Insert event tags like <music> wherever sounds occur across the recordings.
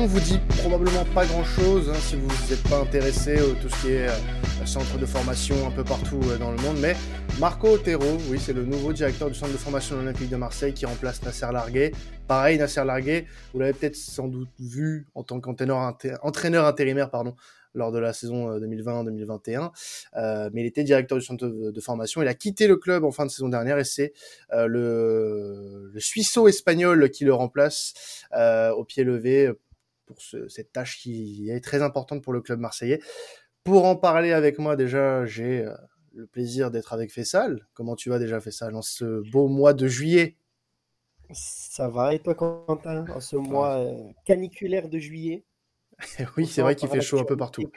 nom vous dit probablement pas grand-chose hein, si vous n'êtes pas intéressé au tout ce qui est euh, centre de formation un peu partout euh, dans le monde. Mais Marco Otero, oui, c'est le nouveau directeur du centre de formation olympique de Marseille qui remplace Nasser Larguet. Pareil, Nasser Larguet, vous l'avez peut-être sans doute vu en tant qu'entraîneur intérimaire pardon, lors de la saison 2020-2021. Euh, euh, mais il était directeur du centre de, formation. Il a quitté le club en fin de saison dernière et c'est euh, le, le suisseau-espagnol qui le remplace au pied levé pour ce, cette tâche qui est très importante pour le club marseillais. Pour en parler avec moi, déjà, j'ai le plaisir d'être avec Fessal. Comment tu vas déjà, Fessal, en ce beau mois de juillet? Ça va, et toi, Quentin, en ce mois caniculaire de juillet? <laughs> Oui, c'est vrai qu'il fait chaud un peu partout.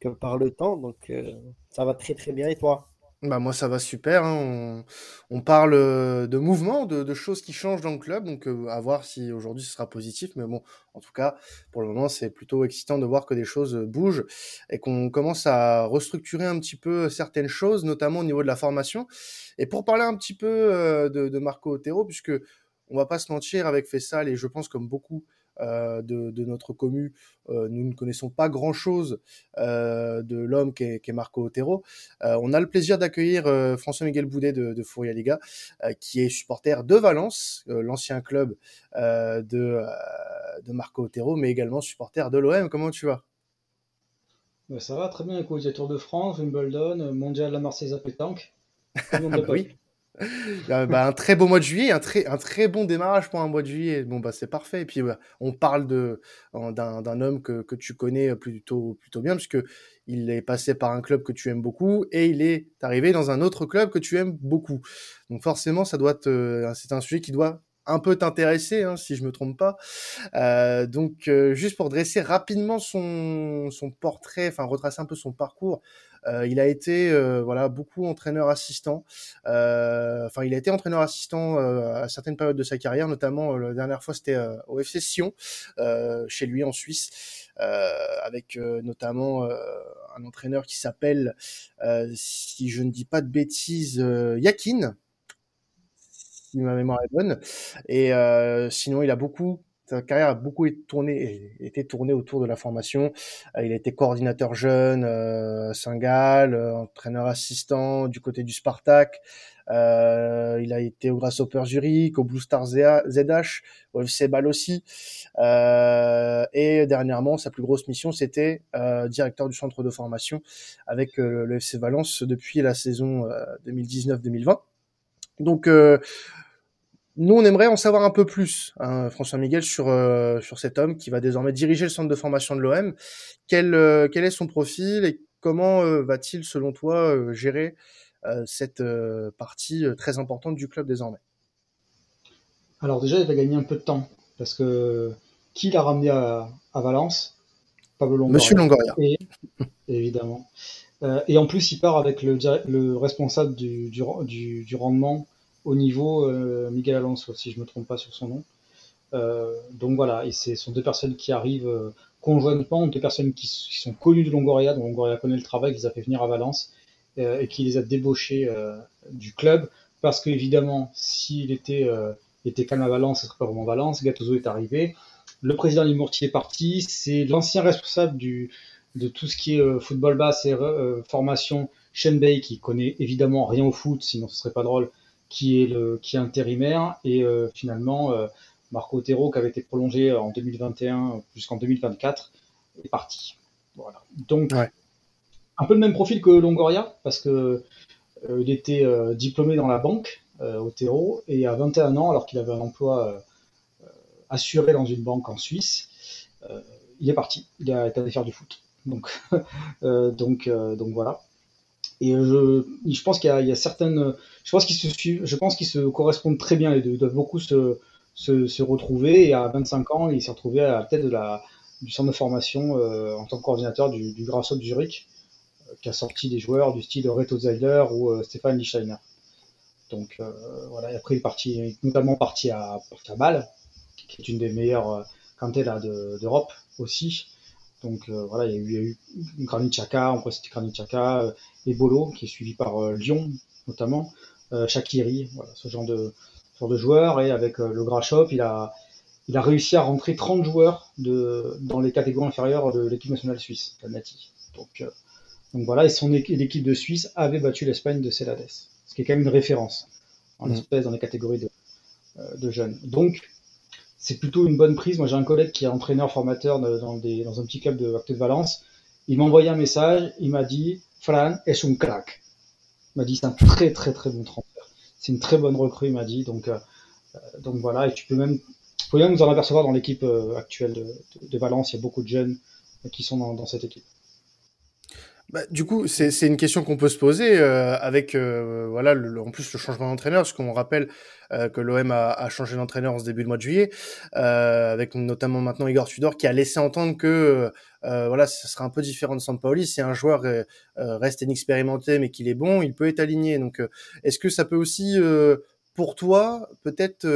Que par le, temps, donc euh, ça va très très bien. Et toi? Bah moi ça va super, hein. on, parle euh, de mouvements, de, choses qui changent dans le club, donc euh, à voir si aujourd'hui ce sera positif, mais bon, en tout cas, pour le moment c'est plutôt excitant de voir que des choses bougent et qu'on commence à restructurer un petit peu certaines choses, notamment au niveau de la formation. Et pour parler un petit peu de, de Marco Otero, puisque on va pas se mentir avec Fessal, et je pense comme beaucoup euh, de, notre commu, euh, nous ne connaissons pas grand-chose euh, de l'homme qui est, Marco Otero. on a le plaisir d'accueillir François-Miguel Boudet de, de Liga, qui est supporter de Valence, l'ancien club de, de Marco Otero, mais également supporter de l'OM. Comment tu vas? Bah, Ça va très bien, écoute, il y a Tour de France, Wimbledon, Mondial la Marseillaise à pétanque. <laughs> oui. <laughs> bah, un très beau mois de juillet, un très, un très bon démarrage pour un mois de juillet. Bon, bah, c'est parfait. Et puis, on parle d'un, homme que, que, tu connais plutôt, plutôt bien, puisque il est passé par un club que tu aimes beaucoup et il est arrivé dans un autre club que tu aimes beaucoup. Donc, forcément, ça doit te, c'est un sujet qui doit un peu t'intéresser, hein, si je me trompe pas. Euh, donc, euh, juste pour dresser rapidement son, son portrait, enfin retracer un peu son parcours, euh, il a été euh, voilà beaucoup entraîneur assistant. Euh, enfin, il a été entraîneur assistant à certaines périodes de sa carrière, notamment la dernière fois c'était au FC Sion, chez lui en Suisse, avec notamment un entraîneur qui s'appelle, si je ne dis pas de bêtises, Yakin si ma mémoire est bonne. Et sinon, il a beaucoup sa carrière a beaucoup été tournée, été tournée autour de la formation. Euh, il a été coordinateur jeune euh, Saint-Gall, euh, entraîneur assistant du côté du Spartak. Euh, il a été au Grasshopper Zurich, au Blue Star ZH, au FC Ball aussi. Euh, et dernièrement, sa plus grosse mission, c'était euh, directeur du centre de formation avec le FC Valence depuis la saison 2019-2020. Donc nous, on aimerait en savoir un peu plus, hein, François Miguel, sur, euh, sur cet homme qui va désormais diriger le centre de formation de l'OM. Quel, euh, quel est son profil et comment euh, va-t-il, selon toi, gérer cette partie très importante du club désormais? Alors déjà, il va gagner un peu de temps parce que qui l'a ramené à, Valence? Pablo Longoria. Monsieur Longoria. évidemment. et en plus, il part avec le, le responsable du, du, du rendement au niveau euh, Miguel Alonso, si je me trompe pas sur son nom. Euh, donc voilà, et ce sont deux personnes qui arrivent euh, conjointement, deux personnes qui, sont connues de Longoria, dont Longoria connaît le travail, qui les a fait venir à Valence et qui les a débauchés du club, parce qu'évidemment, s'il était, était calme à Valence, ce serait pas vraiment Valence. Gattuso est arrivé, le président Limortier est parti, c'est l'ancien responsable de tout ce qui est football basse et formation, Shenbei, qui connaît évidemment rien au foot, sinon ce serait pas drôle, qui est, le, qui est intérimaire, et euh, finalement, euh, Marco Otero, qui avait été prolongé en 2021 jusqu'en 2024, est parti. Voilà. Donc, un peu le même profil que Longoria, parce que euh, il était diplômé dans la banque, Otero, et à 21 ans, alors qu'il avait un emploi assuré dans une banque en Suisse, il est parti. Il a été allé faire du foot. Donc, <laughs> donc, donc voilà. Et je, je pense qu'il y, a certaines, je pense qu'ils se suivent, je pense qu'ils se correspondent très bien les deux. Doivent beaucoup se, se, retrouver. Et à 25 ans, il s'est retrouvé à la tête de la, du centre de formation euh, en tant que coordinateur du, du Grasshopper Zurich, euh, qui a sorti des joueurs du style Reto Zeiler ou euh, Stéphane Lichsteiner. Donc euh, voilà, et après il est parti, notamment parti à, à Bâle, qui est une des meilleures canteras d'Europe aussi. Donc euh, voilà, il y a eu, eu Granit Xhaka, on c'était Granit Xhaka, euh, et Bolo, qui est suivi par euh, Lyon notamment, Shakiri, voilà, ce genre de, genre de joueur. Et avec le Grashop, il a, il a réussi à rentrer 30 joueurs de, dans les catégories inférieures de l'équipe nationale suisse, la Nati. Donc, euh, donc voilà, et son l'équipe de Suisse avait battu l'Espagne de Celades, ce qui est quand même une référence en mmh. espèce dans les catégories de, euh, de jeunes. Donc c'est plutôt une bonne prise. Moi j'ai un collègue qui est entraîneur formateur dans, un petit club de de Valence. Il m'a envoyé un message, il m'a dit Fran est un crack. Il m'a dit c'est un très très très bon transfert. C'est une très bonne recrue, il m'a dit. Donc, euh, donc voilà, et tu peux même même nous en apercevoir dans l'équipe euh, actuelle de, Valence. Il y a beaucoup de jeunes qui sont dans, cette équipe. Bah, du coup, c'est une question qu'on peut se poser euh, avec euh, voilà en plus le changement d'entraîneur, parce qu'on rappelle que l'OM a, changé d'entraîneur en ce début de mois de juillet, avec notamment maintenant Igor Tudor qui a laissé entendre que voilà, ce sera un peu différent de Sampaoli. Si un joueur reste inexpérimenté mais qu'il est bon, il peut être aligné. Donc, est-ce que ça peut aussi, pour toi, peut-être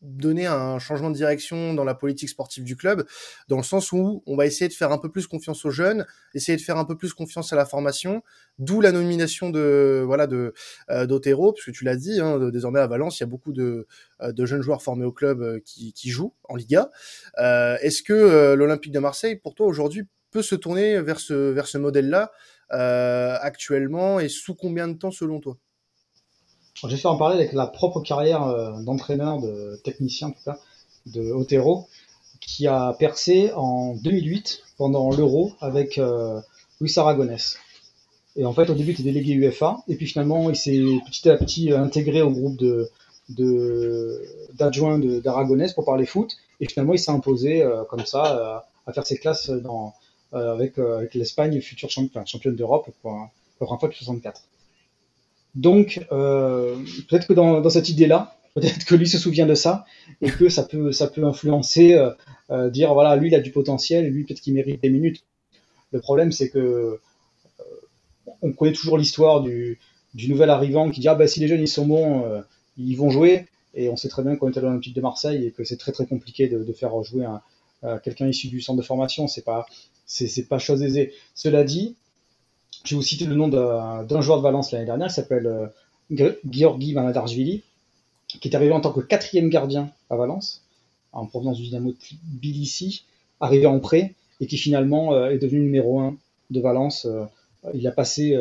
donner un changement de direction dans la politique sportive du club, dans le sens où on va essayer de faire un peu plus confiance aux jeunes, essayer de faire un peu plus confiance à la formation, d'où la nomination de voilà de euh, d'Otero, parce que tu l'as dit, hein, désormais à Valence, il y a beaucoup de, euh, de jeunes joueurs formés au club euh, qui, qui jouent en Liga. Est-ce que l'Olympique de Marseille, pour toi aujourd'hui, peut se tourner vers ce vers ce modèle-là actuellement et sous combien de temps selon toi? J'ai fait en parler avec la propre carrière euh, d'entraîneur, de technicien en tout cas, de Otero, qui a percé en 2008 pendant l'Euro avec euh, Luis Aragonès. Et en fait, au début, il était délégué UFA, et puis finalement, il s'est petit à petit intégré au groupe de d'adjoints d'Aragonès pour parler foot, et finalement, il s'est imposé euh, comme ça à faire ses classes dans, avec, avec l'Espagne, future championne d'Europe pour, pour première fois depuis 64. Donc, euh, peut-être que dans, cette idée-là, peut-être que lui se souvient de ça et que ça peut, ça peut influencer, euh, euh, dire voilà, lui il a du potentiel lui peut-être qu'il mérite des minutes. Le problème, c'est que on connaît toujours l'histoire du, nouvel arrivant qui dit ah ben si les jeunes ils sont bons, ils vont jouer. Et on sait très bien qu'on est à l'Olympique de Marseille et que c'est très très compliqué de, faire jouer quelqu'un issu du centre de formation. C'est pas, c'est pas chose aisée. Cela dit, je vais vous citer le nom d'un joueur de Valence l'année dernière, qui s'appelle euh, Georgi Vanadarjvili, qui est arrivé en tant que quatrième gardien à Valence, en provenance du Dynamo Tbilissi, arrivé en prêt, et qui finalement euh, est devenu numéro 1 de Valence. Euh, il a passé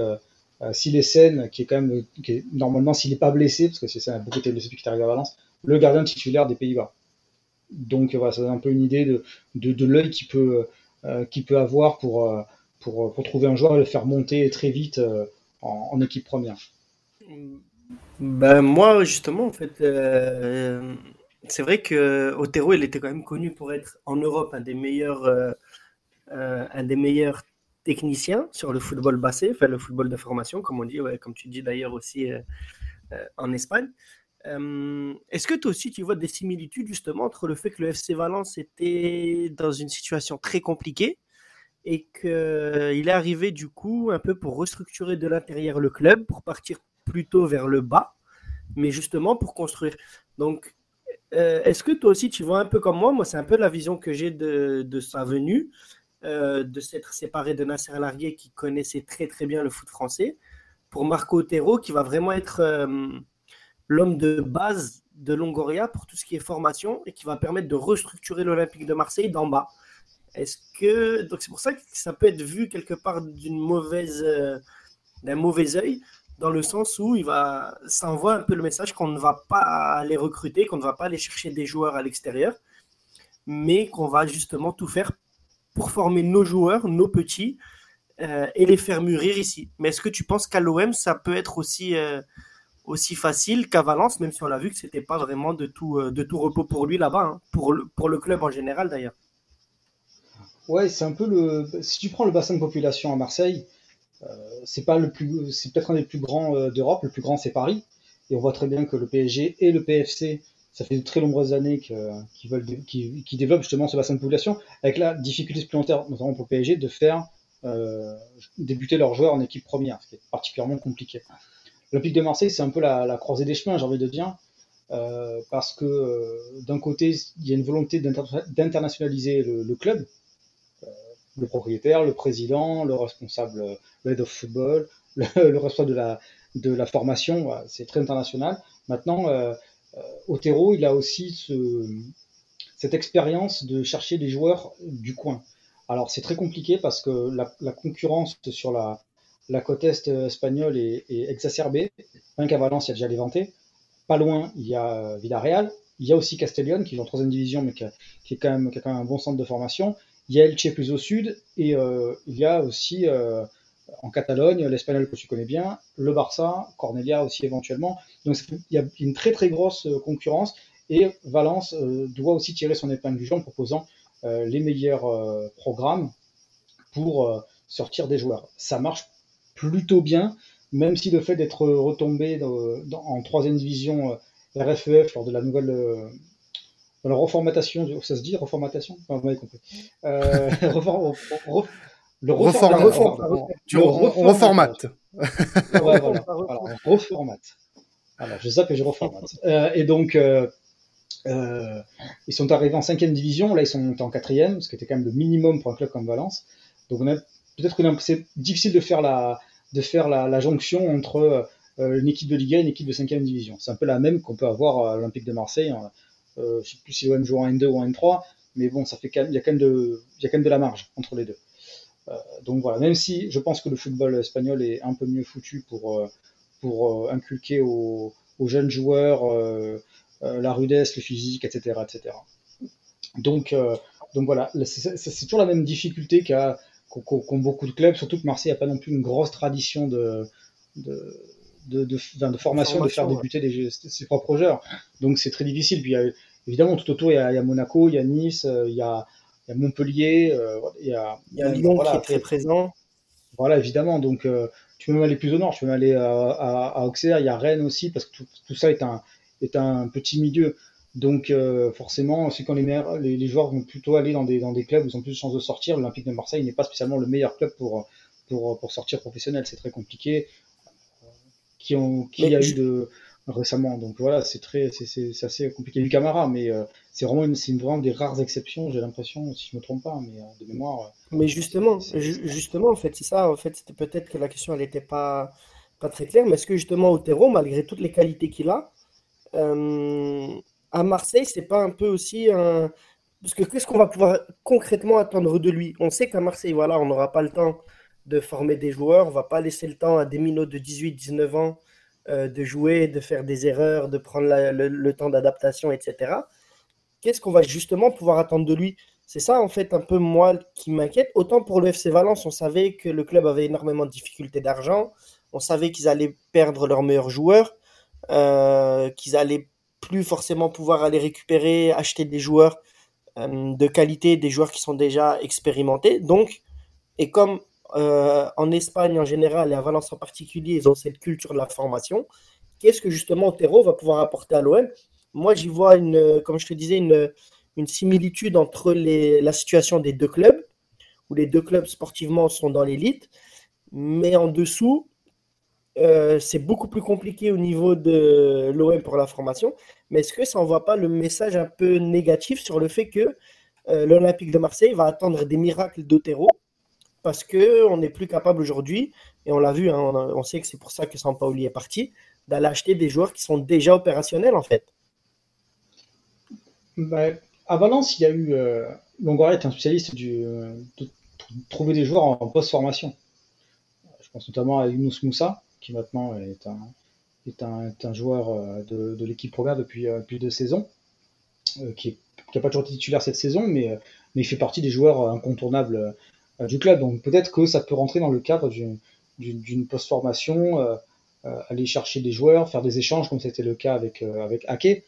s'il est saine, qui est quand même, qui est, normalement s'il n'est pas blessé, parce que c'est a beaucoup été blessé depuis qu'il est arrivé à Valence, le gardien titulaire des Pays-Bas. Donc voilà, ça donne un peu une idée de, de, l'œil qu'il peut, qu'il peut avoir pour, pour, pour, trouver un joueur et le faire monter très vite euh, en, équipe première ben, Moi, justement, en fait, euh, c'est vrai que Otero, il était quand même connu pour être en Europe un des meilleurs, euh, un des meilleurs techniciens sur le football basé, enfin le football de formation, comme on dit, comme tu dis d'ailleurs aussi en Espagne. Est-ce que toi aussi tu vois des similitudes justement entre le fait que le FC Valence était dans une situation très compliquée et qu'il est arrivé du coup un peu pour restructurer de l'intérieur le club, pour partir plutôt vers le bas, mais justement pour construire. Donc, euh, est-ce que toi aussi tu vois un peu comme moi? Moi, c'est un peu la vision que j'ai de, sa venue, euh, de s'être séparé de Nasser Larguet qui connaissait très très bien le foot français, pour Marco Otero qui va vraiment être euh, l'homme de base de Longoria pour tout ce qui est formation et qui va permettre de restructurer l'Olympique de Marseille d'en bas. Est-ce que donc c'est pour ça que ça peut être vu quelque part d'une mauvaise euh, d'un mauvais œil dans le sens où il va ça envoie un peu le message qu'on ne va pas les recruter, qu'on ne va pas aller chercher des joueurs à l'extérieur, mais qu'on va justement tout faire pour former nos joueurs, nos petits euh, et les faire mûrir ici. Mais est-ce que tu penses qu'à l'OM ça peut être aussi euh, aussi facile qu'à Valence, même si on l'a vu que c'était pas vraiment de tout de tout repos pour lui là-bas, hein, pour pour le club en général d'ailleurs? Ouais, c'est un peu le. Si tu prends le bassin de population à Marseille, euh, c'est pas le plus, c'est peut-être un des plus grands euh, d'Europe. Le plus grand, c'est Paris. Et on voit très bien que le PSG et le PFC, ça fait de très nombreuses années qu'ils veulent, qui, qui développent justement ce bassin de population, avec la difficulté supplémentaire, notamment pour le PSG, de faire euh, débuter leurs joueurs en équipe première, ce qui est particulièrement compliqué. L'Olympique de Marseille, c'est un peu la, croisée des chemins, j'ai envie de dire, parce que d'un côté, il y a une volonté d'internationaliser le, club, le propriétaire, le président, le responsable, le head of football, <laughs> le, responsable de la, de la formation, c'est très international. Maintenant, euh, euh, Otero, il a aussi ce, cette expérience de chercher des joueurs du coin. Alors c'est très compliqué parce que la, concurrence sur la, la côte est espagnole est, exacerbée. Rien qu'à Valence, il y a déjà les Pas loin, il y a Villarreal. Il y a aussi Castellón, qui est en troisième division, mais qui, est quand même un bon centre de formation. Il y a Elche plus au sud, et euh, il y a aussi euh, en Catalogne, l'Espagnol que tu connais bien, le Barça, Cornelia aussi éventuellement. Donc il y a une très très grosse euh, concurrence, et Valence doit aussi tirer son épingle du jeu en proposant les meilleurs programmes pour sortir des joueurs. Ça marche plutôt bien, même si le fait d'être retombé en troisième division RFEF lors de la nouvelle la reformatation, ça se dit reformatation? Vous m'avez compris. Euh, <laughs> le reformat. Tu reformates. Ouais, voilà. <laughs> reformate. Alors, je sais que je reformate. Euh, et donc, euh, ils sont arrivés en cinquième division. Là, ils sont montés en quatrième, ce qui était quand même le minimum pour un club comme Valence. Donc, peut-être que c'est difficile de faire la, de faire la, la jonction entre une équipe de Liga et une équipe de cinquième division. C'est un peu la même qu'on peut avoir à l'Olympique de Marseille. Hein. Euh, je sais plus si l'OM joue en N2 ou en N3, mais bon, ça fait il y a quand même de, il y a quand même de la marge entre les deux. Euh, donc voilà, même si je pense que le football espagnol est un peu mieux foutu pour, euh, pour inculquer aux, jeunes joueurs la rudesse, le physique, etc. etc. Donc, donc voilà, c'est toujours la même difficulté qu'ont beaucoup de clubs, surtout que Marseille n'a pas non plus une grosse tradition de, de, de, de formation, de faire débuter ses propres joueurs. Donc c'est très difficile. Puis évidemment, tout autour, il y, a, il y, a, Monaco, il y a Nice, euh, il y a, il y a Montpellier, euh, il y a, il y a Lyon qui est très présent. Voilà, évidemment. Donc euh, tu peux même aller plus au nord, tu peux même aller à, à, à, Auxerre, il y a Rennes aussi, parce que tout, tout ça est un, est un petit milieu. Donc forcément, c'est quand les, les, les, joueurs vont plutôt aller dans des, dans des clubs où ils ont plus de chances de sortir. L'Olympique de Marseille n'est pas spécialement le meilleur club pour, pour, pour sortir professionnel. C'est très compliqué qui ont qui a eu de récemment. Donc voilà, c'est très c'est assez compliqué du Camara, mais euh, c'est vraiment une c'est vraiment des rares exceptions. J'ai l'impression, si je me trompe pas, mais euh, de mémoire. Euh, mais justement, justement en fait, c'est ça. En fait, c'était peut-être que la question elle n'était pas pas très claire, mais est-ce que justement Otero, malgré toutes les qualités qu'il a, à Marseille, c'est pas un peu aussi un parce que qu'est-ce qu'on va pouvoir concrètement attendre de lui? On sait qu'à Marseille, voilà, on n'aura pas le temps de former des joueurs. On va pas laisser le temps à des minots de 18-19 ans euh, de jouer, de faire des erreurs, de prendre le, temps d'adaptation, etc. Qu'est-ce qu'on va justement pouvoir attendre de lui? C'est ça, en fait, un peu moi qui m'inquiète. Autant pour le FC Valence, on savait que le club avait énormément de difficultés d'argent. On savait qu'ils allaient perdre leurs meilleurs joueurs, euh, qu'ils allaient plus forcément pouvoir aller récupérer, acheter des joueurs euh, de qualité, des joueurs qui sont déjà expérimentés. Donc, et comme euh, en Espagne en général et à Valence en particulier, ils ont cette culture de la formation. Qu'est-ce que justement Otero va pouvoir apporter à l'OM Moi, j'y vois, une, comme je te disais, une, similitude entre la situation des deux clubs, où les deux clubs sportivement sont dans l'élite, mais en dessous, euh, c'est beaucoup plus compliqué au niveau de l'OM pour la formation. Mais est-ce que ça n'envoie pas le message un peu négatif sur le fait que euh, l'Olympique de Marseille va attendre des miracles d'Otero parce qu'on n'est plus capable aujourd'hui, et on l'a vu, hein, on, sait que c'est pour ça que Sampaoli est parti, d'aller acheter des joueurs qui sont déjà opérationnels en fait. Bah, à Valence, il y a eu. Euh, Longoria est un spécialiste euh, de trouver des joueurs en, post-formation. Je pense notamment à Yunus Moussa, qui maintenant est un, joueur euh, de, l'équipe première depuis euh, plus de saisons, qui n'a pas toujours été titulaire cette saison, mais, mais il fait partie des joueurs incontournables euh, du club. Donc peut-être que ça peut rentrer dans le cadre d'une post-formation, euh, euh, aller chercher des joueurs, faire des échanges comme c'était le cas avec, avec Ake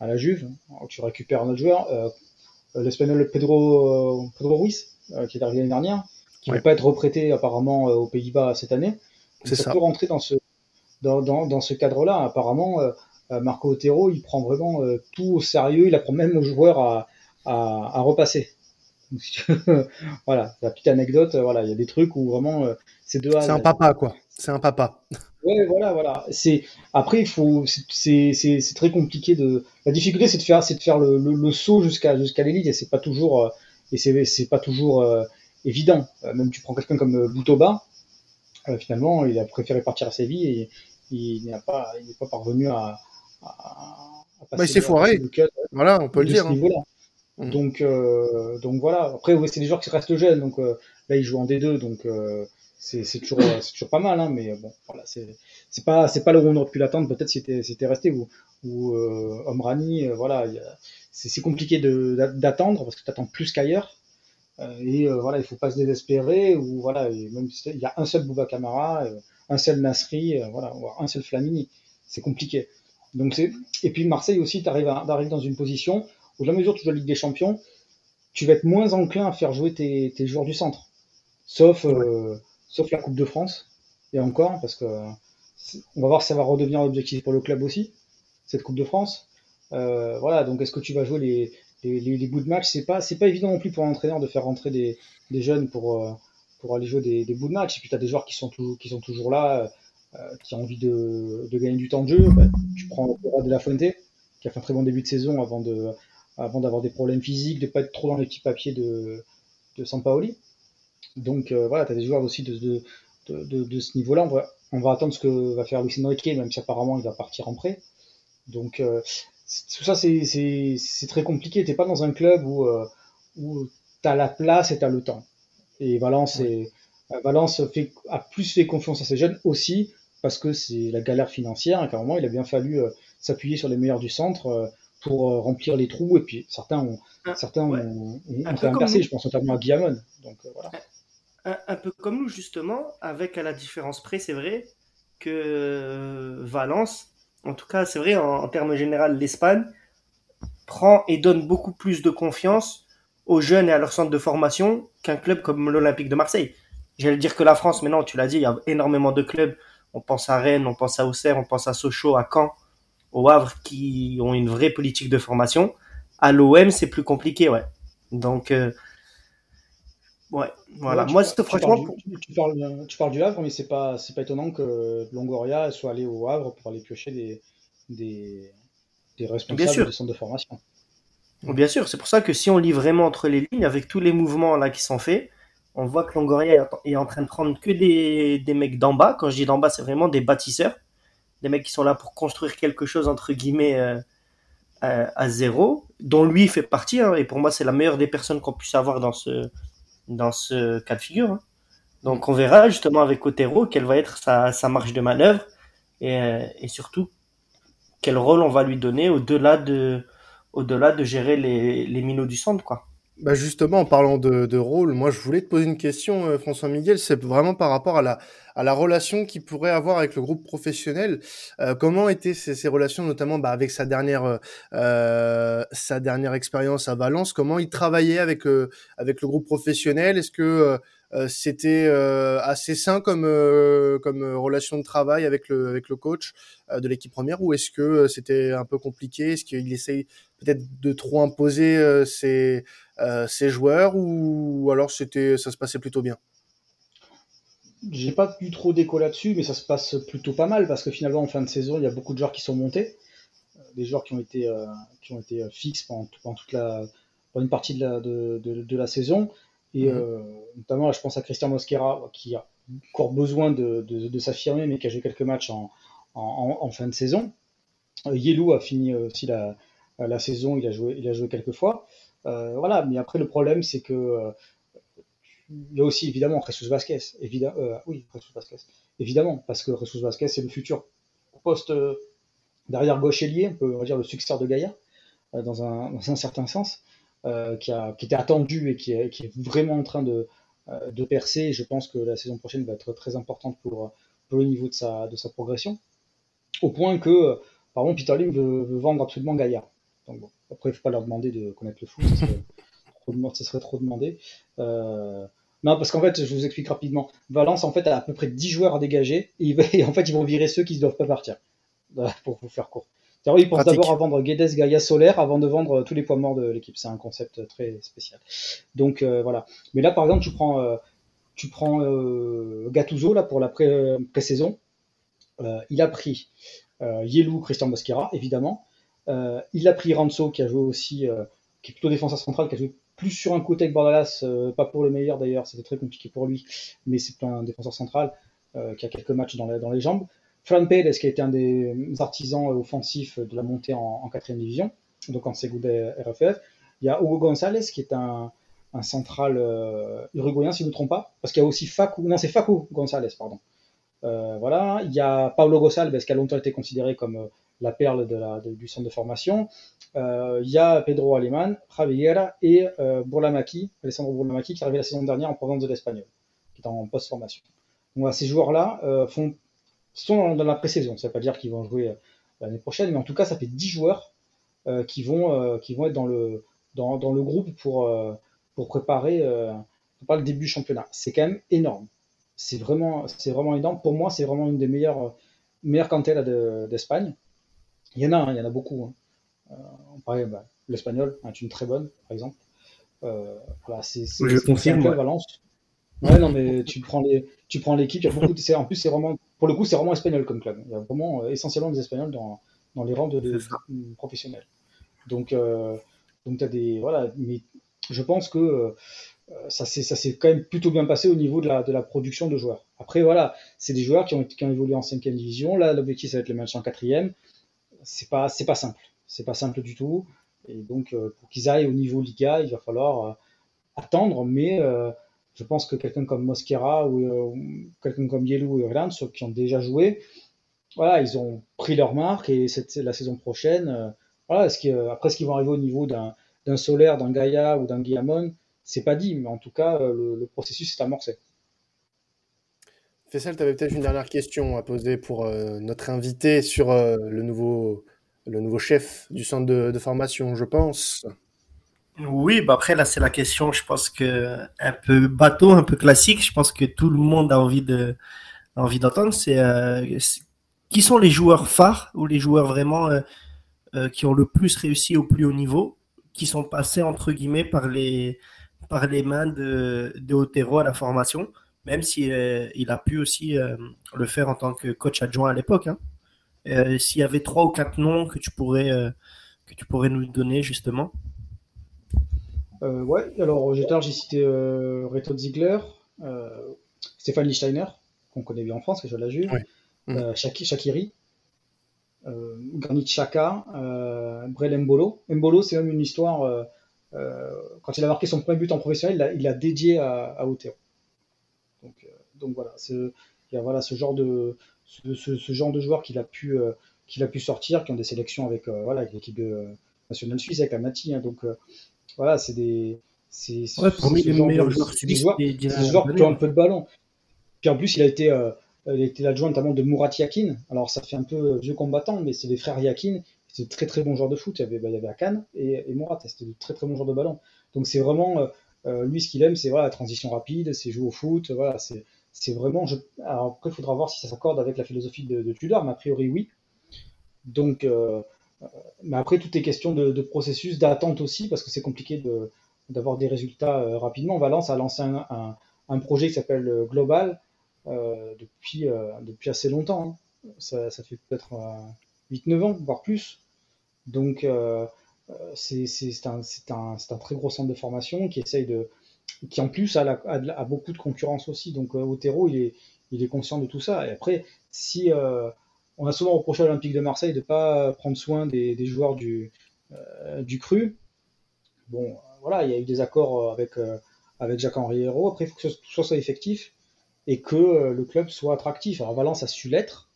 à la Juve. Tu récupères un autre joueur, l'espagnol Pedro, Pedro Ruiz, qui est arrivé l'année dernière, qui ne va pas être reprêté apparemment aux Pays-Bas cette année. ça, ça, peut rentrer dans ce, dans, dans, dans ce cadre-là. Apparemment, Marco Otero, il prend vraiment tout au sérieux, il apprend même aux joueurs à, à, à repasser. <laughs> voilà, la petite anecdote, euh, voilà, il y a des trucs où vraiment euh, c'est deux C'est un papa, quoi. C'est un papa. Ouais, voilà, voilà. C'est après, il faut, c'est très compliqué de. La difficulté, c'est de faire, c'est de faire le, le, saut jusqu'à jusqu'à l'élite, et c'est pas toujours, euh, et c'est pas toujours évident. même tu prends quelqu'un comme Boutoba, finalement, il a préféré partir à Séville et il n'est pas, il n'est pas parvenu à. à, à passer bah, il s'est foiré. Voilà, on peut le dire. Hein. Mm. Donc, donc voilà. Après, c'est des joueurs qui restent jeunes. Donc là, ils jouent en D2. Donc c'est toujours, toujours pas mal. Hein, mais bon, voilà. C'est pas, pas là où on aurait pu l'attendre. Peut-être si c'était resté. Ou, ou Omrani, voilà. C'est compliqué d'attendre parce que tu attends plus qu'ailleurs. Euh, et euh, voilà, il faut pas se désespérer. Ou voilà, même il y a un seul Bouba Camara, euh, un seul Nasri, voilà, un seul Flamini. C'est compliqué. Donc et puis Marseille aussi, tu arrives dans une position à la mesure où tu joues la Ligue des Champions, tu vas être moins enclin à faire jouer tes, joueurs du centre, sauf sauf la Coupe de France et encore parce que on va voir si ça va redevenir l'objectif pour le club aussi cette Coupe de France. Euh, voilà, donc est-ce que tu vas jouer les, bouts de match, c'est pas, pas évident non plus pour l'entraîneur de faire rentrer des, jeunes pour, euh, pour aller jouer des, bouts de match. Et puis tu as des joueurs qui sont, toujours, qui sont toujours là, euh, qui ont envie de, gagner du temps de jeu. Bah, tu prends le de la Fuente, qui a fait un très bon début de saison avant de, avant d'avoir des problèmes physiques, de pas être trop dans les petits papiers de, de Sampaoli. Donc euh, voilà, tu as des joueurs aussi de, de, de, de ce niveau-là. On va, on va attendre ce que va faire Luis Enrique, même si apparemment il va partir en prêt. Donc euh, tout ça, c'est très compliqué. T'es pas dans un club où, euh, où tu as la place et tu as le temps. Et Valence, Valence fait, a plus fait confiance à ses jeunes aussi parce que c'est la galère financière. Et qu'à un moment, il a bien fallu s'appuyer sur les meilleurs du centre pour euh, remplir les trous. Et puis certains ont, certains ont, fait un percé. Je pense notamment à Guillamon. Donc voilà. Un, un, peu comme nous, justement, avec à la différence près, c'est vrai que Valence en tout cas, c'est vrai, en, termes généraux, l'Espagne prend et donne beaucoup plus de confiance aux jeunes et à leur centre de formation qu'un club comme l'Olympique de Marseille. J'allais dire que la France, mais non, tu l'as dit, il y a énormément de clubs. On pense à Rennes, on pense à Auxerre, on pense à Sochaux, à Caen, au Havre, qui ont une vraie politique de formation. À l'OM, c'est plus compliqué, ouais. Donc, euh, Ouais, voilà. Moi, c'est franchement. Tu parles, tu, parles, du Havre, mais c'est pas, c'est pas étonnant que Longoria soit allé au Havre pour aller piocher des, des, des responsables de centres de formation. Bien sûr, c'est pour ça que si on lit vraiment entre les lignes, avec tous les mouvements là qui sont faits, on voit que Longoria est en train de prendre que des, des mecs d'en bas. Quand je dis d'en bas, c'est vraiment des bâtisseurs, des mecs qui sont là pour construire quelque chose entre guillemets euh, à, zéro, dont lui fait partie. Hein, et pour moi, c'est la meilleure des personnes qu'on puisse avoir dans ce dans ce cas de figure. Hein. Donc on verra justement avec Otero quelle va être sa, sa marge de manœuvre et, euh, et, surtout quel rôle on va lui donner au-delà de, au-delà de gérer les, les minots du centre. Quoi. Bah justement, en parlant de, de, rôle, moi je voulais te poser une question, euh, François Miguel, c'est vraiment par rapport à la, à la relation qu'il pourrait avoir avec le groupe professionnel. Euh, comment étaient ces, ces, relations, notamment bah, avec sa dernière, euh, sa dernière expérience à Valence? Comment il travaillait avec, euh, avec le groupe professionnel? Est-ce que euh, c'était assez sain comme, comme relation de travail avec le, avec le coach de l'équipe première ou est-ce que c'était un peu compliqué? Est-ce qu'il essaye peut-être de trop imposer ses, ses joueurs ou alors c'était ça se passait plutôt bien? J'ai pas eu trop d'écho là-dessus, mais ça se passe plutôt pas mal parce que finalement en fin de saison, il y a beaucoup de joueurs qui sont montés, euh, des joueurs qui ont été euh, qui ont été euh, fixes pendant, toute la pendant une partie de la de, de, la saison et mhm. notamment là, je pense à Christian Mosquera qui a encore besoin de, de, s'affirmer mais qui a joué quelques matchs en, en, en fin de saison. Yelou a fini aussi la, la saison, il a joué il a joué quelques fois. voilà, mais après le problème c'est que il y a aussi évidemment Jesus Vasquez, évidemment, euh, oui, Jesus Vasquez, évidemment, parce que Jesus Vasquez c'est le futur poste euh, derrière gauche ailier, on peut dire le successeur de Gaïa, euh, dans, un, dans, un, certain sens, qui, a, qui était attendu et qui est, vraiment en train de, de percer. je pense que la saison prochaine va être très importante pour, pour le niveau de sa, progression, au point que, par exemple, Peter Lim veut, vendre absolument Gaïa. Donc bon, après, il ne faut pas leur demander de connaître le foot, ça serait, <laughs> trop, ça serait trop demandé. Euh, non, parce qu'en fait, je vous explique rapidement. Valence, en fait, a à peu près 10 joueurs à dégager, <laughs> et, en fait, ils vont virer ceux qui ne doivent pas partir. <laughs> Pour vous faire court. Ils pensent d'abord à vendre Guedes, Gaia, Solaire avant de vendre tous les poids morts de l'équipe. C'est un concept très spécial. Donc euh, voilà. Mais là, par exemple, tu prends, euh, tu prends euh, Gattuso là pour la pré-saison. il a pris Yelou, Christian Mosquera, évidemment. il a pris Ranzo, qui a joué aussi, qui est plutôt défenseur central, qui a joué plus sur un côté que Bordalas, euh, pas pour le meilleur d'ailleurs, c'était très compliqué pour lui, mais c'est un défenseur central euh, qui a quelques matchs dans, dans les jambes. Fran Pérez, qui a un des artisans offensifs de la montée en, quatrième division, donc en Segunda RFF. il y a Hugo González qui est un, un central euh, uruguayen, si je ne me trompe pas, parce qu'il y a aussi Facu, non, c'est Facu González, pardon. Euh, voilà, il y a Paulo Gonçalves qui a longtemps été considéré comme euh, la perle du centre de formation. Il y a Pedro Aleman, Javier et Burlamaki, Alessandro Burlamaki, qui est arrivé la saison dernière en provenance de l'Espagnol, qui est en post-formation. Donc ces joueurs-là font, sont dans, la pré-saison. Ça ne veut pas dire qu'ils vont jouer l'année prochaine, mais en tout cas, ça fait 10 joueurs qui, vont, qui vont être dans le, dans, dans le groupe pour, pour préparer le début du championnat. C'est quand même énorme c'est vraiment, c'est vraiment énorme. Pour moi, c'est vraiment une des meilleures, meilleures d'Espagne. il y en a, hein, il y en a beaucoup. Hein. Euh, on parlait, bah, l'espagnol est une très bonne, par exemple. Euh, voilà, c'est, Je confirme. Valence. Ouais, non, mais tu prends les, tu prends l'équipe. Il y a beaucoup de, en plus, c'est vraiment, pour le coup, c'est vraiment espagnol comme club. Il y a vraiment euh, essentiellement des espagnols dans, dans les rangs de, de, professionnels. Donc, euh, donc tu as des, voilà, mais je pense que euh, ça s'est quand même plutôt bien passé au niveau de la, de la production de joueurs. Après, voilà, c'est des joueurs qui ont, qui ont évolué en cinquième division. Là, l'objectif, ça va être le match en quatrième. C'est pas, c'est pas simple. C'est pas simple du tout. Et donc, euh, pour qu'ils aillent au niveau Liga, il va falloir attendre. Mais je pense que quelqu'un comme Mosquera ou, quelqu'un comme Yelou et Rans, qui ont déjà joué, voilà, ils ont pris leur marque et cette, la saison prochaine, voilà, ce qui, après ce qu'ils vont arriver au niveau d'un, Solaire, d'un Gaïa ou d'un Guillamon, c'est pas dit, mais en tout cas, euh, le, processus est amorcé. Fessel, tu avais peut-être une dernière question à poser pour euh, notre invité sur euh, le, nouveau, le nouveau chef du centre de, formation, je pense. Oui, bah après, là, c'est la question, je pense que un peu bateau, un peu classique. Je pense que tout le monde a envie de envie d'entendre. C'est qui sont les joueurs phares ou les joueurs vraiment qui ont le plus réussi au plus haut niveau, qui sont passés entre guillemets par les par les mains de, de Otero à la formation, même si euh, il a pu aussi euh, le faire en tant que coach adjoint à l'époque. Hein. Euh, s'il y avait trois ou quatre noms que tu pourrais, que tu pourrais nous donner justement. Ouais, alors j'ai cité Reto Ziegler, Stéphane Steiner, qu'on connaît bien en France, que je l'ai vu, mmh. Shakiri, Granit Xhaka, Brel Mbolo. Mbolo, c'est même une histoire euh, quand il a marqué son premier but en professionnel, il l'a dédié à, à Otero. Donc, euh, donc voilà, il y a voilà ce genre de ce, ce, genre de joueurs qu'il a pu euh, qu'il a pu sortir, qui ont des sélections avec voilà l'équipe nationale suisse avec Amati. Hein, donc voilà, c'est des c'est ouais, les meilleurs joueurs des joueurs, des joueurs qui ont un peu de ballon. Puis en plus, il a été il a été l'adjoint notamment de Murat Yakin. Alors ça fait un peu vieux combattant, mais c'est les frères Yakin c'était de très très bons joueurs de foot. Il y avait, bah, il y avait Akan et, et c'était de très très bons joueurs de ballon. Donc c'est vraiment, euh, euh, lui ce qu'il aime, c'est voilà, la transition rapide, c'est jouer au foot, voilà, c'est, c'est vraiment. Je... Alors après, il faudra voir si ça s'accorde avec la philosophie de, de, Tudor, mais a priori oui. Donc, euh, mais après, tout est question de, processus, d'attente aussi, parce que c'est compliqué d'avoir des résultats rapidement. Valence a lancé un, un, projet qui s'appelle Global depuis, depuis assez longtemps. Hein. Ça, ça, fait peut-être 8-9 ans, voire plus. Donc, euh, euh, c'est un, un, un, très gros centre de formation qui essaye de, qui en plus a, a, beaucoup de concurrence aussi. Donc, euh, Otero, il est, il est conscient de tout ça. Et après, si on a souvent reproché à l'Olympique de Marseille de ne pas prendre soin des, joueurs du, du cru, bon, voilà, il y a eu des accords avec, avec Jacques-Henri Hérault. Après, il faut que ce soit, effectif et que le club soit attractif. Alors, Valence a su l'être.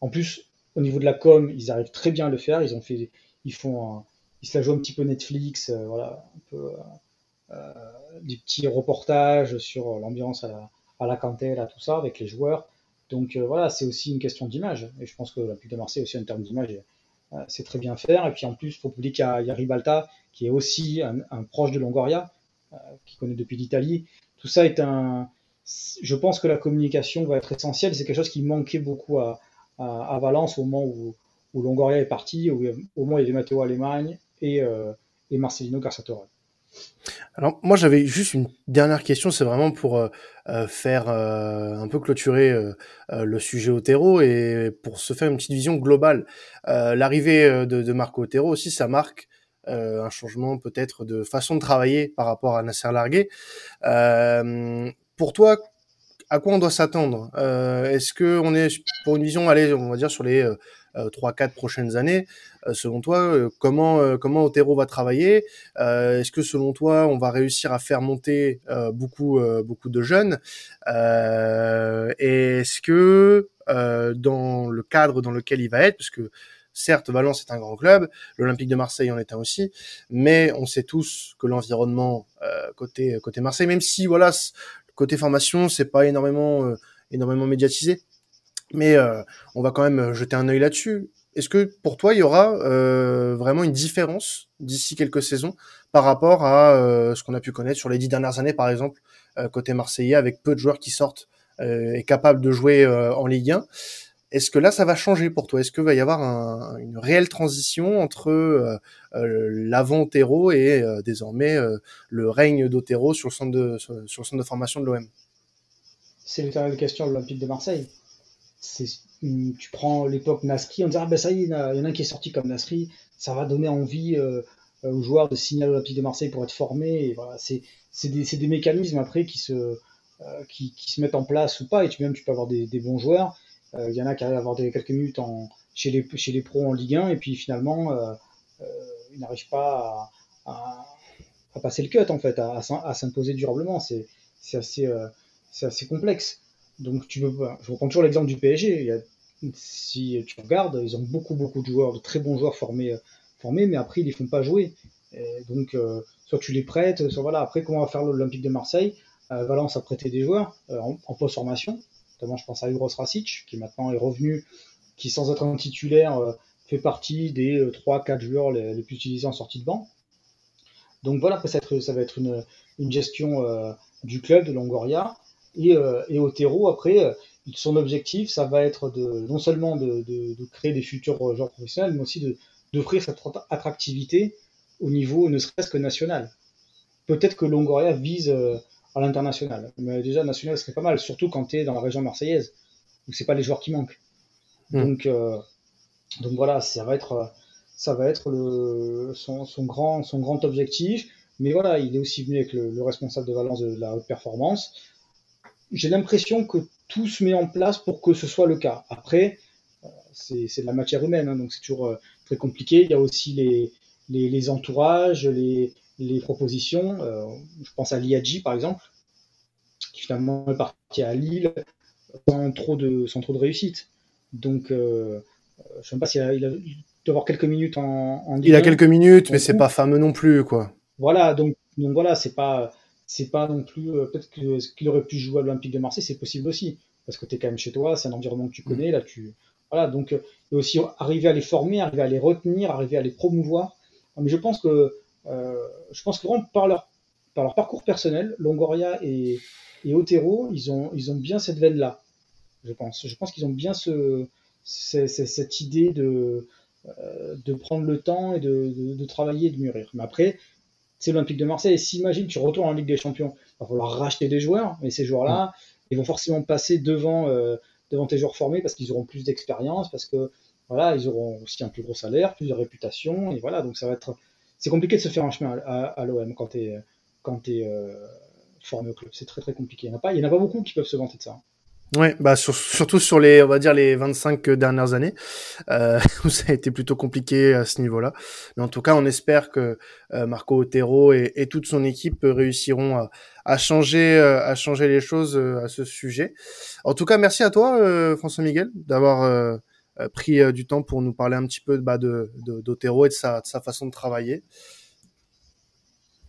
En plus, au niveau de la com, ils arrivent très bien à le faire. Ils ont fait, ils font, ils se la jouent un petit peu Netflix, euh, voilà, un peu euh, des petits reportages sur l'ambiance à la, à la cantelle, tout ça, avec les joueurs. Donc euh, voilà, c'est aussi une question d'image. Et je pense que la pub de Marseille aussi en termes d'image, c'est très bien faire. Et puis en plus, il faut oublier qu'il y, a Ribalta, qui est aussi un, proche de Longoria, qui connaît depuis l'Italie. Tout ça est un. Je pense que la communication va être essentielle. C'est quelque chose qui manquait beaucoup à, Valence au moment où, Longoria est parti, où, au moment il y avait Matteo Allemagne et, euh, et Marcelino Garcia Alors moi j'avais juste une dernière question, c'est vraiment pour euh, euh faire euh, un peu clôturer le sujet Otero et pour se faire une petite vision globale. L'arrivée de, Marco Otero aussi, ça marque un changement peut-être de façon de travailler par rapport à Nasser Largué. pour toi, à quoi on doit s'attendre? Est-ce que on est pour une vision, allez, on va dire sur les 3-4 prochaines années. selon toi, comment comment Otero va travailler Est-ce que selon toi, on va réussir à faire monter beaucoup beaucoup de jeunes est-ce que dans le cadre dans lequel il va être, parce que Certes, Valence est un grand club, l'Olympique de Marseille en est un aussi, mais on sait tous que l'environnement euh, côté côté Marseille, même si voilà côté formation, c'est pas énormément euh, énormément médiatisé, mais euh, on va quand même jeter un œil là-dessus. Est-ce que pour toi il y aura vraiment une différence d'ici quelques saisons par rapport à ce qu'on a pu connaître sur les dix dernières années, par exemple côté marseillais, avec peu de joueurs qui sortent et capables de jouer en Ligue 1 est-ce que là, ça va changer pour toi? Est-ce qu'il va y avoir une réelle transition entre euh, euh, l'avant Otero et euh, désormais le règne d'Otero sur, le centre de, formation de l'OM C'est l'éternelle question de l'Olympique de Marseille. Tu prends l'époque Nasri, on dirait ah ben ça y est, il y, en a un qui est sorti comme Nasri, ça va donner envie aux joueurs de signer à l'Olympique de Marseille pour être formés. C'est des, mécanismes après qui se, qui, se mettent en place ou pas, et tu, même tu peux avoir des, bons joueurs il euh, y en a qui arrivent à avoir quelques minutes chez, les, pros en Ligue 1 et puis finalement euh, euh, ils n'arrivent pas à, passer le cut en fait, à, s'imposer durablement. C'est assez complexe. Donc tu veux, je reprends toujours l'exemple du PSG. Si tu regardes, ils ont beaucoup beaucoup de joueurs, de très bons joueurs formés, formés mais après ils les font pas jouer. donc soit tu les prêtes, soit voilà. Après comment va faire l'Olympique de Marseille Valence a prêté des joueurs en, en post-formation. Notamment, je pense à Uros Rasic, qui maintenant est revenu, qui sans être un titulaire, euh, fait partie des 3-4 euh, joueurs les, plus utilisés en sortie de banc. Donc voilà, ça va être une, gestion euh, du club de Longoria. Et, et Otero, après, son objectif, ça va être de, non seulement de, créer des futurs joueurs professionnels, mais aussi d'offrir cette attractivité au niveau ne serait-ce que national. Peut-être que Longoria vise à l'international. Mais déjà, national serait pas mal, surtout quand tu es dans la région marseillaise, où c'est pas les joueurs qui manquent. Hmm. Donc, euh, donc voilà, ça va être, ça va être le, son, son, grand, son grand objectif. Mais voilà, il est aussi venu avec le, responsable de Valence de la haute performance. J'ai l'impression que tout se met en place pour que ce soit le cas. Après, euh, c'est de la matière humaine, hein, donc c'est toujours euh, très compliqué. Il y a aussi les, les, les entourages, les, les propositions. Euh, je pense à Liadji, par exemple, qui finalement est parti à Lille sans trop de, sans trop de réussite. Donc, euh, je ne sais pas s'il a, il a, doit avoir quelques minutes en, en Il a quelques minutes, mais c'est pas fameux non plus, quoi. Voilà, donc, donc voilà, c'est pas, c'est pas non plus. Euh, peut-être qu'il aurait pu jouer à l'Olympique de Marseille, c'est possible aussi, parce que tu es quand même chez toi, c'est un environnement que tu connais, là, tu. Voilà, donc, et aussi arriver à les former, arriver à les retenir, arriver à les promouvoir. Mais je pense que euh, je pense que vraiment par leur, par leur parcours personnel, Longoria et, et Otero, ils ont, ils ont bien cette veine-là, je pense. Je pense qu'ils ont bien ce, cette idée de, euh, de prendre le temps et de, de, travailler et de mûrir. Mais après, c'est l'Olympique de Marseille. Et s'imagine, tu retournes en Ligue des Champions, il va falloir racheter des joueurs, mais ces joueurs-là, ils vont forcément passer devant, euh, devant tes joueurs formés parce qu'ils auront plus d'expérience, parce que voilà, ils auront aussi un plus gros salaire, plus de réputation, et voilà, donc ça va être, c'est compliqué de se faire un chemin à, l'OM quand tu es, quand es euh, formé au club. C'est très très compliqué. Il n'y en a pas beaucoup qui peuvent se vanter de ça. Ouais, bah surtout sur les, on va dire les 25 dernières années, euh, où <laughs> ça a été plutôt compliqué à ce niveau-là. Mais en tout cas, on espère que euh, Marco Otero et, et, toute son équipe réussiront à, à changer, euh, à changer les choses euh, à ce sujet. En tout cas, merci à toi, François Miguel, d'avoir euh, pris euh, du temps pour nous parler un petit peu bah, de d'Otero et de sa, de sa façon de travailler.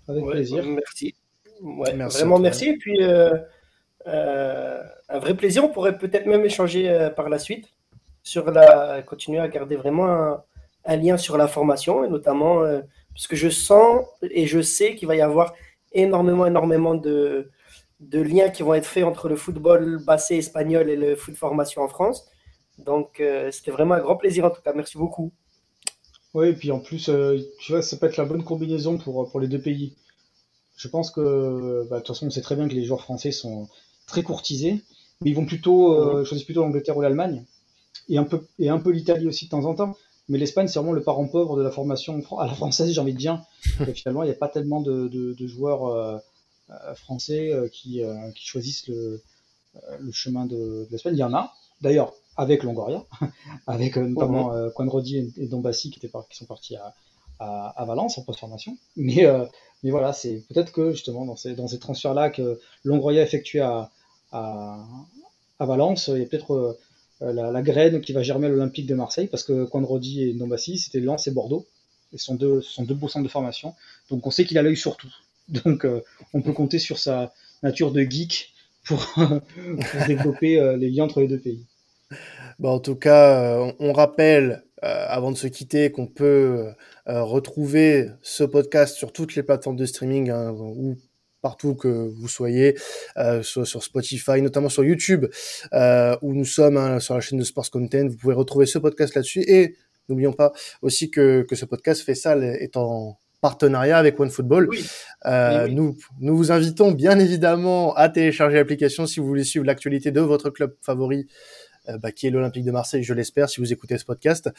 Avec plaisir. Merci. Vraiment merci. Et puis, euh, un vrai plaisir. On pourrait peut-être même échanger par la suite sur la. continuer à garder vraiment un, lien sur la formation et notamment parce que je sens et je sais qu'il va y avoir énormément, énormément de, de liens qui vont être faits entre le football basé espagnol et le foot formation en France. Donc, euh, c'était vraiment un grand plaisir en tout cas. Merci beaucoup. Oui, et puis en plus, euh, tu vois, ça peut être la bonne combinaison pour, pour les deux pays. Je pense que, bah, de toute façon, on sait très bien que les joueurs français sont très courtisés, mais ils vont plutôt, euh, choisissent plutôt l'Angleterre ou l'Allemagne, et un peu, et un peu l'Italie aussi de temps en temps. Mais l'Espagne, c'est vraiment le parent pauvre de la formation à la française, j'ai envie de dire. <laughs> finalement, il n'y a pas tellement de, de, joueurs français qui, qui choisissent le, le chemin de, de l'Espagne. Il y en a. D'ailleurs, avec Longoria, <laughs> avec notamment mmh. Quandrodi et, Dombassi qui, étaient qui sont partis à, à, Valence en post-formation. Mais, mais voilà, c'est peut-être que justement dans ces, dans ces transferts-là que Longoria effectué à, à, Valence, a peut-être la, la, graine qui va germer à l'Olympique de Marseille parce que Quandrodi et Dombassi, c'était Lens et Bordeaux. Et sont deux, sont deux beaux centres de formation. Donc on sait qu'il a l'œil sur tout. <laughs> Donc euh, on peut compter sur sa nature de geek pour, <laughs> développer euh, les liens entre les deux pays. Bon, en tout cas, euh, on, rappelle, avant de se quitter, qu'on peut retrouver ce podcast sur toutes les plateformes de streaming hein, ou partout que vous soyez, soit sur Spotify, notamment sur YouTube, où nous sommes hein, sur la chaîne de Sports Content. Vous pouvez retrouver ce podcast là-dessus et N'oublions pas aussi que, que ce podcast fait ça est en partenariat avec OneFootball. Oui. Euh, Nous, nous vous invitons bien évidemment à télécharger l'application si vous voulez suivre l'actualité de votre club favori euh, bah, qui est l'Olympique de Marseille, je l'espère, si vous écoutez ce podcast.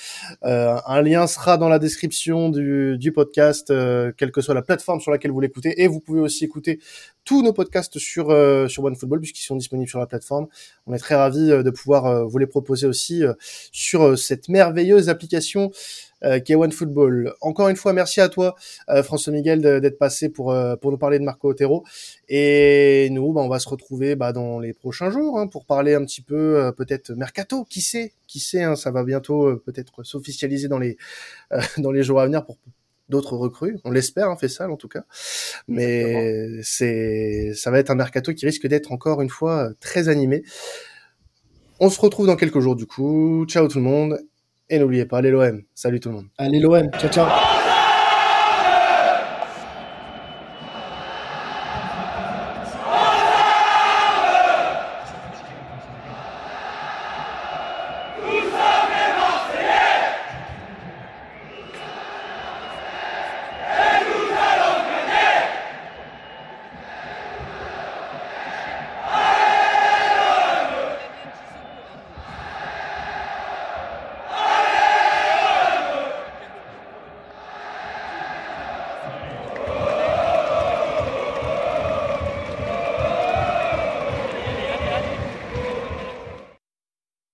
Euh, un lien sera dans la description du, du podcast, euh, quelle que soit la plateforme sur laquelle vous l'écoutez, et vous pouvez aussi écouter tous nos podcasts sur sur OneFootball puisqu'ils sont disponibles sur la plateforme. On est très ravis de pouvoir vous les proposer aussi sur cette merveilleuse application euh, qui est OneFootball. Encore une fois, merci à toi, euh, François Miguel, d'être passé pour euh, pour nous parler de Marco Otero. Et nous, bah, on va se retrouver bah, dans les prochains jours hein, pour parler un petit peu euh, peut-être mercato. Qui sait, qui sait, hein, ça va bientôt peut-être s'officialiser dans les <laughs> dans les jours à venir pour d'autres recrues. On l'espère, hein, fait ça en tout cas. Mais c'est, ça va être un mercato qui risque d'être encore une fois très animé. On se retrouve dans quelques jours du coup. Ciao tout le monde et n'oubliez pas, allez l'OM. Salut tout le monde. Allez l'OM. Ciao, ciao.